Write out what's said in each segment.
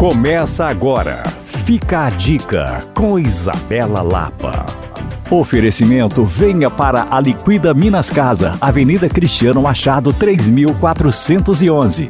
Começa agora. Fica a dica com Isabela Lapa. Oferecimento venha para a Liquida Minas Casa, Avenida Cristiano Machado 3411.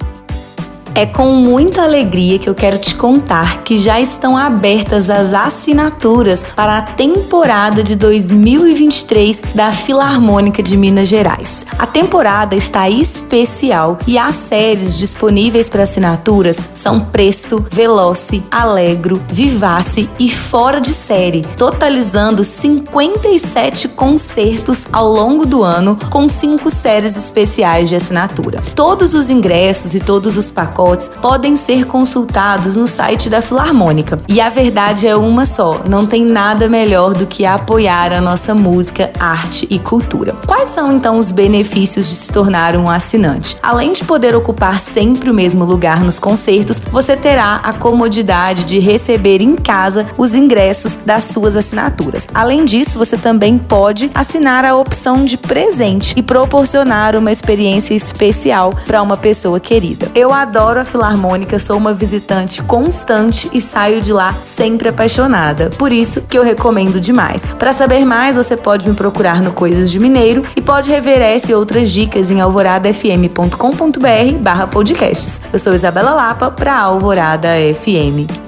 É com muita alegria que eu quero te contar que já estão abertas as assinaturas para a temporada de 2023 da Filarmônica de Minas Gerais. A temporada está especial e as séries disponíveis para assinaturas são Presto, Veloce, Alegro, Vivace e Fora de Série, totalizando 57 concertos ao longo do ano com cinco séries especiais de assinatura. Todos os ingressos e todos os pacotes pacotes podem ser consultados no site da Filarmônica. E a verdade é uma só: não tem nada melhor do que apoiar a nossa música, arte e cultura. Quais são então os benefícios de se tornar um assinante? Além de poder ocupar sempre o mesmo lugar nos concertos, você terá a comodidade de receber em casa os ingressos das suas assinaturas. Além disso, você também pode assinar a opção de presente e proporcionar uma experiência especial para uma pessoa querida. Eu adoro adoro a Filarmônica, sou uma visitante constante e saio de lá sempre apaixonada. Por isso que eu recomendo demais. Para saber mais, você pode me procurar no Coisas de Mineiro e pode rever essa e outras dicas em alvoradafm.com.br barra podcasts. Eu sou Isabela Lapa para Alvorada FM.